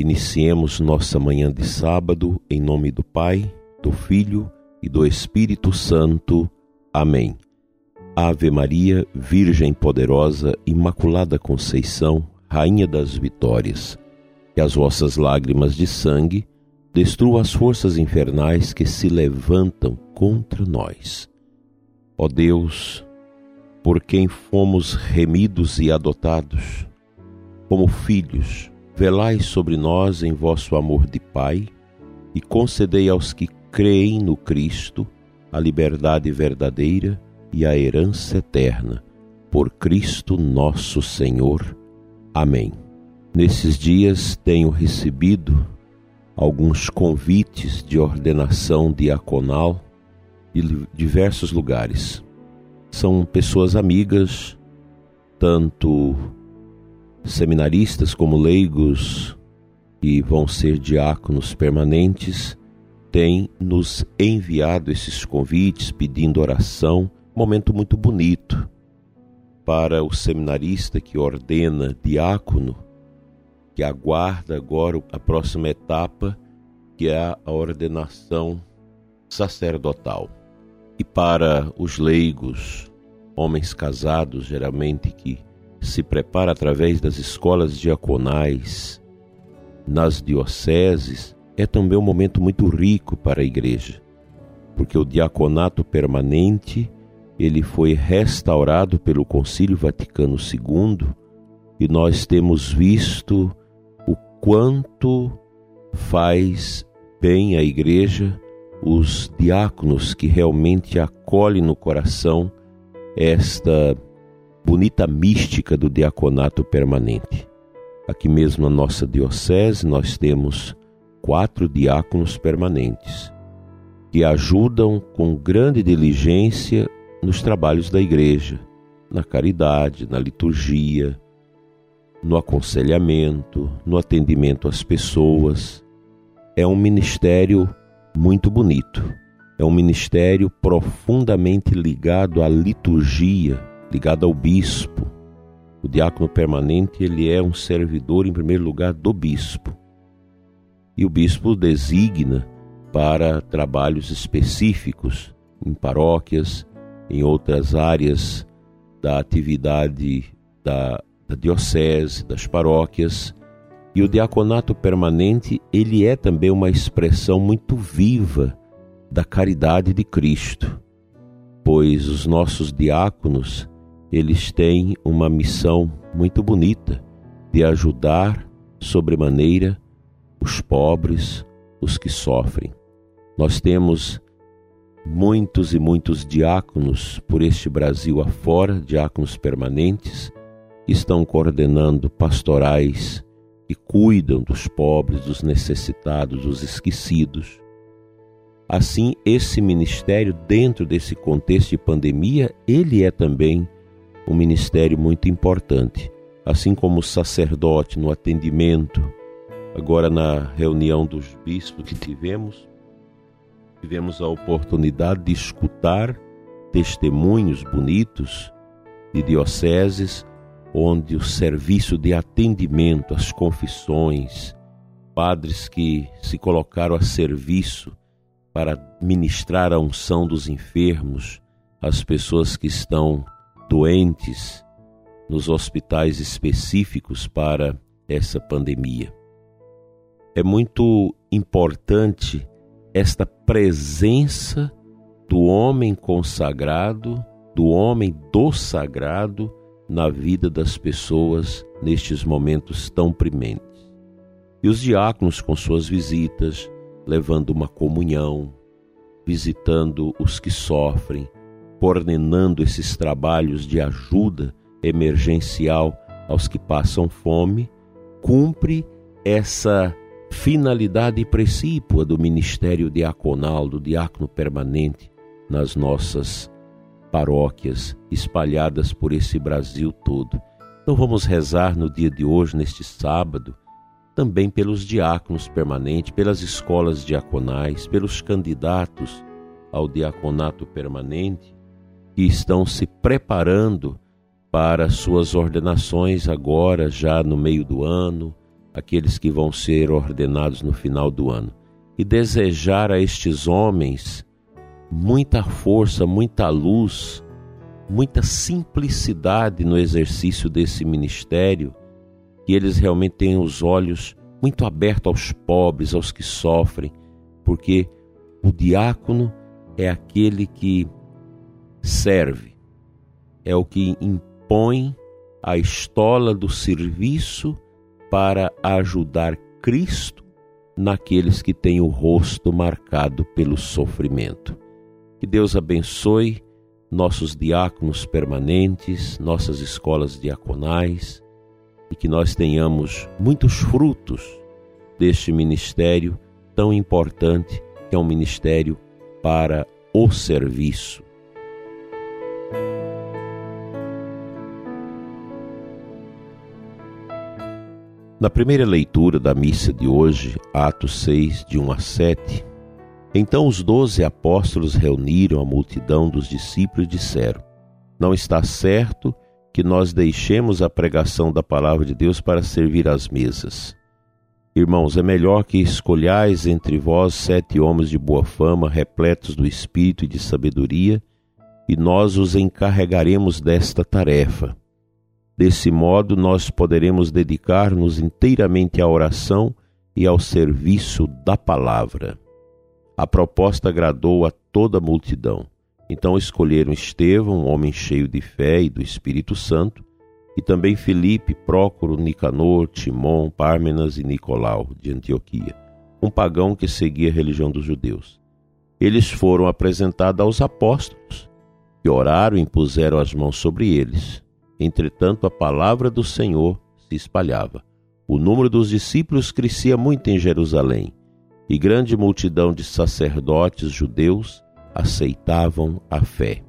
Iniciemos nossa manhã de sábado em nome do Pai, do Filho e do Espírito Santo. Amém. Ave Maria, Virgem poderosa, Imaculada Conceição, Rainha das Vitórias, que as vossas lágrimas de sangue destruam as forças infernais que se levantam contra nós. Ó Deus, por quem fomos remidos e adotados, como filhos, velai sobre nós em vosso amor de Pai e concedei aos que creem no Cristo a liberdade verdadeira e a herança eterna. Por Cristo nosso Senhor. Amém. Nesses dias tenho recebido alguns convites de ordenação diaconal de diversos lugares. São pessoas amigas, tanto seminaristas como leigos que vão ser diáconos permanentes têm nos enviado esses convites pedindo oração, momento muito bonito para o seminarista que ordena diácono, que aguarda agora a próxima etapa, que é a ordenação sacerdotal. E para os leigos, homens casados geralmente que se prepara através das escolas diaconais nas dioceses, é também um momento muito rico para a igreja, porque o diaconato permanente ele foi restaurado pelo Concílio Vaticano II e nós temos visto o quanto faz bem à igreja os diáconos que realmente acolhem no coração esta bonita mística do diaconato permanente. Aqui mesmo na nossa diocese nós temos quatro diáconos permanentes que ajudam com grande diligência nos trabalhos da igreja, na caridade, na liturgia, no aconselhamento, no atendimento às pessoas. É um ministério muito bonito. É um ministério profundamente ligado à liturgia ligado ao bispo. O diácono permanente, ele é um servidor em primeiro lugar do bispo. E o bispo designa para trabalhos específicos em paróquias, em outras áreas da atividade da, da diocese, das paróquias. E o diaconato permanente, ele é também uma expressão muito viva da caridade de Cristo, pois os nossos diáconos, eles têm uma missão muito bonita de ajudar sobremaneira os pobres, os que sofrem. Nós temos muitos e muitos diáconos por este Brasil afora, diáconos permanentes, que estão coordenando pastorais que cuidam dos pobres, dos necessitados, dos esquecidos. Assim, esse ministério, dentro desse contexto de pandemia, ele é também um ministério muito importante, assim como o sacerdote no atendimento. Agora, na reunião dos bispos que tivemos, tivemos a oportunidade de escutar testemunhos bonitos de dioceses onde o serviço de atendimento, as confissões, padres que se colocaram a serviço para ministrar a unção dos enfermos, as pessoas que estão doentes nos hospitais específicos para essa pandemia. É muito importante esta presença do homem consagrado, do homem do sagrado na vida das pessoas nestes momentos tão prementes. E os diáconos com suas visitas, levando uma comunhão, visitando os que sofrem, coordenando esses trabalhos de ajuda emergencial aos que passam fome, cumpre essa finalidade precípua do ministério diaconal, do diácono permanente nas nossas paróquias espalhadas por esse Brasil todo. Então vamos rezar no dia de hoje, neste sábado, também pelos diáconos permanentes, pelas escolas diaconais, pelos candidatos ao diaconato permanente que estão se preparando para suas ordenações agora, já no meio do ano, aqueles que vão ser ordenados no final do ano. E desejar a estes homens muita força, muita luz, muita simplicidade no exercício desse ministério, que eles realmente tenham os olhos muito abertos aos pobres, aos que sofrem, porque o diácono é aquele que serve, é o que impõe a estola do serviço para ajudar Cristo naqueles que têm o rosto marcado pelo sofrimento. Que Deus abençoe nossos diáconos permanentes, nossas escolas diaconais e que nós tenhamos muitos frutos deste ministério tão importante que é um ministério para o serviço. Na primeira leitura da missa de hoje, Atos 6, de 1 a 7, então os doze apóstolos reuniram a multidão dos discípulos e disseram: Não está certo que nós deixemos a pregação da palavra de Deus para servir às mesas. Irmãos, é melhor que escolhais entre vós sete homens de boa fama, repletos do espírito e de sabedoria, e nós os encarregaremos desta tarefa. Desse modo, nós poderemos dedicar-nos inteiramente à oração e ao serviço da palavra. A proposta agradou a toda a multidão. Então escolheram Estevão, um homem cheio de fé e do Espírito Santo, e também Filipe, Prócoro, Nicanor, Timon, Pármenas e Nicolau, de Antioquia, um pagão que seguia a religião dos judeus. Eles foram apresentados aos apóstolos, que oraram e impuseram as mãos sobre eles. Entretanto, a palavra do Senhor se espalhava. O número dos discípulos crescia muito em Jerusalém e grande multidão de sacerdotes judeus aceitavam a fé.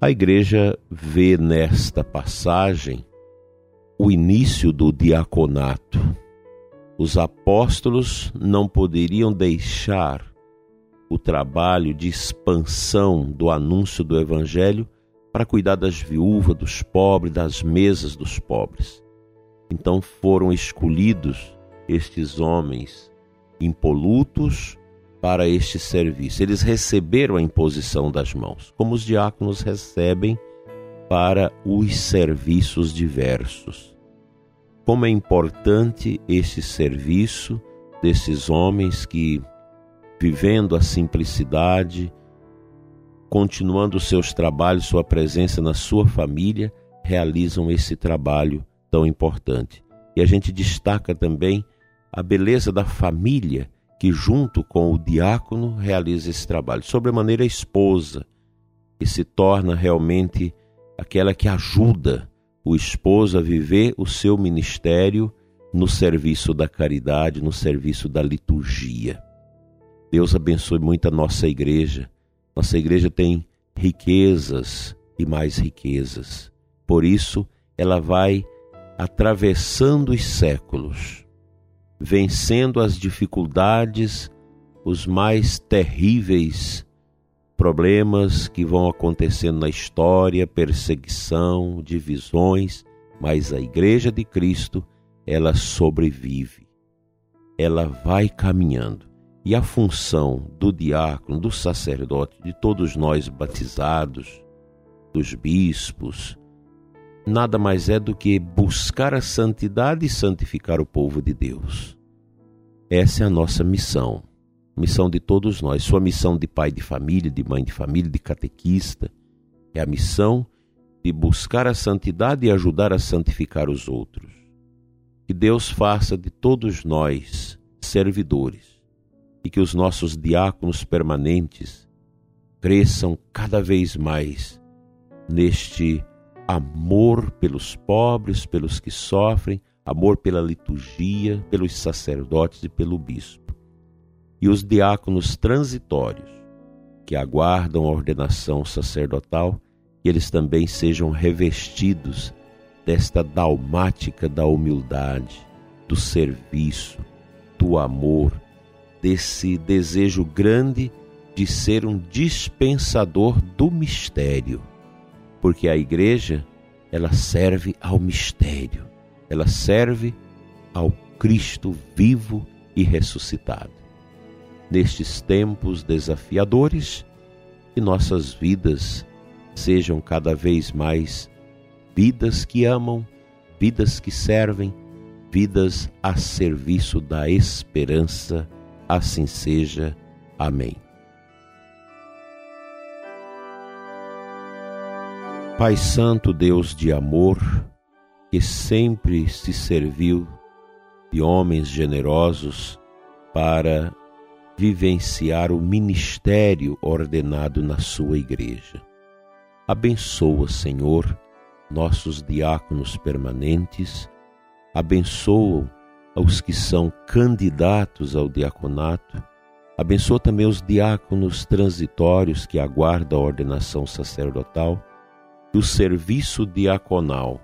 A igreja vê nesta passagem o início do diaconato. Os apóstolos não poderiam deixar o trabalho de expansão do anúncio do evangelho para cuidar das viúvas, dos pobres, das mesas dos pobres. Então foram escolhidos estes homens impolutos para este serviço. Eles receberam a imposição das mãos, como os diáconos recebem para os serviços diversos. Como é importante esse serviço desses homens que, vivendo a simplicidade, continuando seus trabalhos, sua presença na sua família, realizam esse trabalho tão importante. E a gente destaca também a beleza da família que, junto com o diácono, realiza esse trabalho. Sobre a maneira, a esposa, que se torna realmente aquela que ajuda o esposo a viver o seu ministério no serviço da caridade, no serviço da liturgia. Deus abençoe muito a nossa igreja. Nossa igreja tem riquezas e mais riquezas. Por isso, ela vai atravessando os séculos vencendo as dificuldades, os mais terríveis problemas que vão acontecendo na história, perseguição, divisões, mas a Igreja de Cristo, ela sobrevive. Ela vai caminhando. E a função do diácono, do sacerdote, de todos nós batizados, dos bispos, nada mais é do que buscar a santidade e santificar o povo de Deus. Essa é a nossa missão, missão de todos nós. Sua missão de pai de família, de mãe de família, de catequista, é a missão de buscar a santidade e ajudar a santificar os outros. Que Deus faça de todos nós servidores e que os nossos diáconos permanentes cresçam cada vez mais neste amor pelos pobres, pelos que sofrem, amor pela liturgia, pelos sacerdotes e pelo bispo. E os diáconos transitórios, que aguardam a ordenação sacerdotal, que eles também sejam revestidos desta dalmática da humildade, do serviço, do amor, desse desejo grande de ser um dispensador do mistério, porque a igreja ela serve ao mistério, ela serve ao Cristo vivo e ressuscitado nestes tempos desafiadores, que nossas vidas sejam cada vez mais vidas que amam, vidas que servem, vidas a serviço da esperança. Assim seja. Amém. Pai Santo, Deus de amor, que sempre se serviu de homens generosos para vivenciar o ministério ordenado na sua igreja. Abençoa, Senhor, nossos diáconos permanentes, abençoa os que são candidatos ao diaconato, abençoa também os diáconos transitórios que aguardam a ordenação sacerdotal, do serviço diaconal,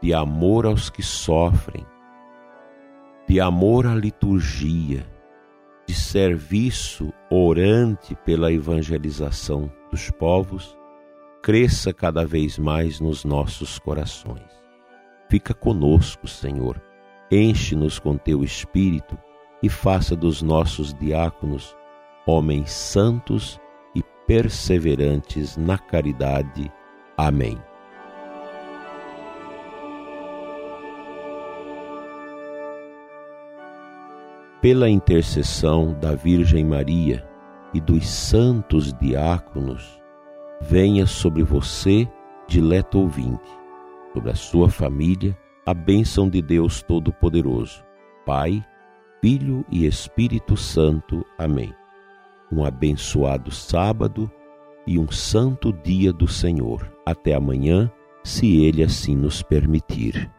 de amor aos que sofrem, de amor à liturgia, de serviço orante pela evangelização dos povos, cresça cada vez mais nos nossos corações. Fica conosco, Senhor, enche-nos com teu espírito e faça dos nossos diáconos homens santos e perseverantes na caridade. Amém. pela intercessão da Virgem Maria e dos santos diáconos, venha sobre você, dileto ouvinte, sobre a sua família, a bênção de Deus Todo-Poderoso, Pai, Filho e Espírito Santo. Amém. Um abençoado sábado e um santo dia do Senhor. Até amanhã, se Ele assim nos permitir.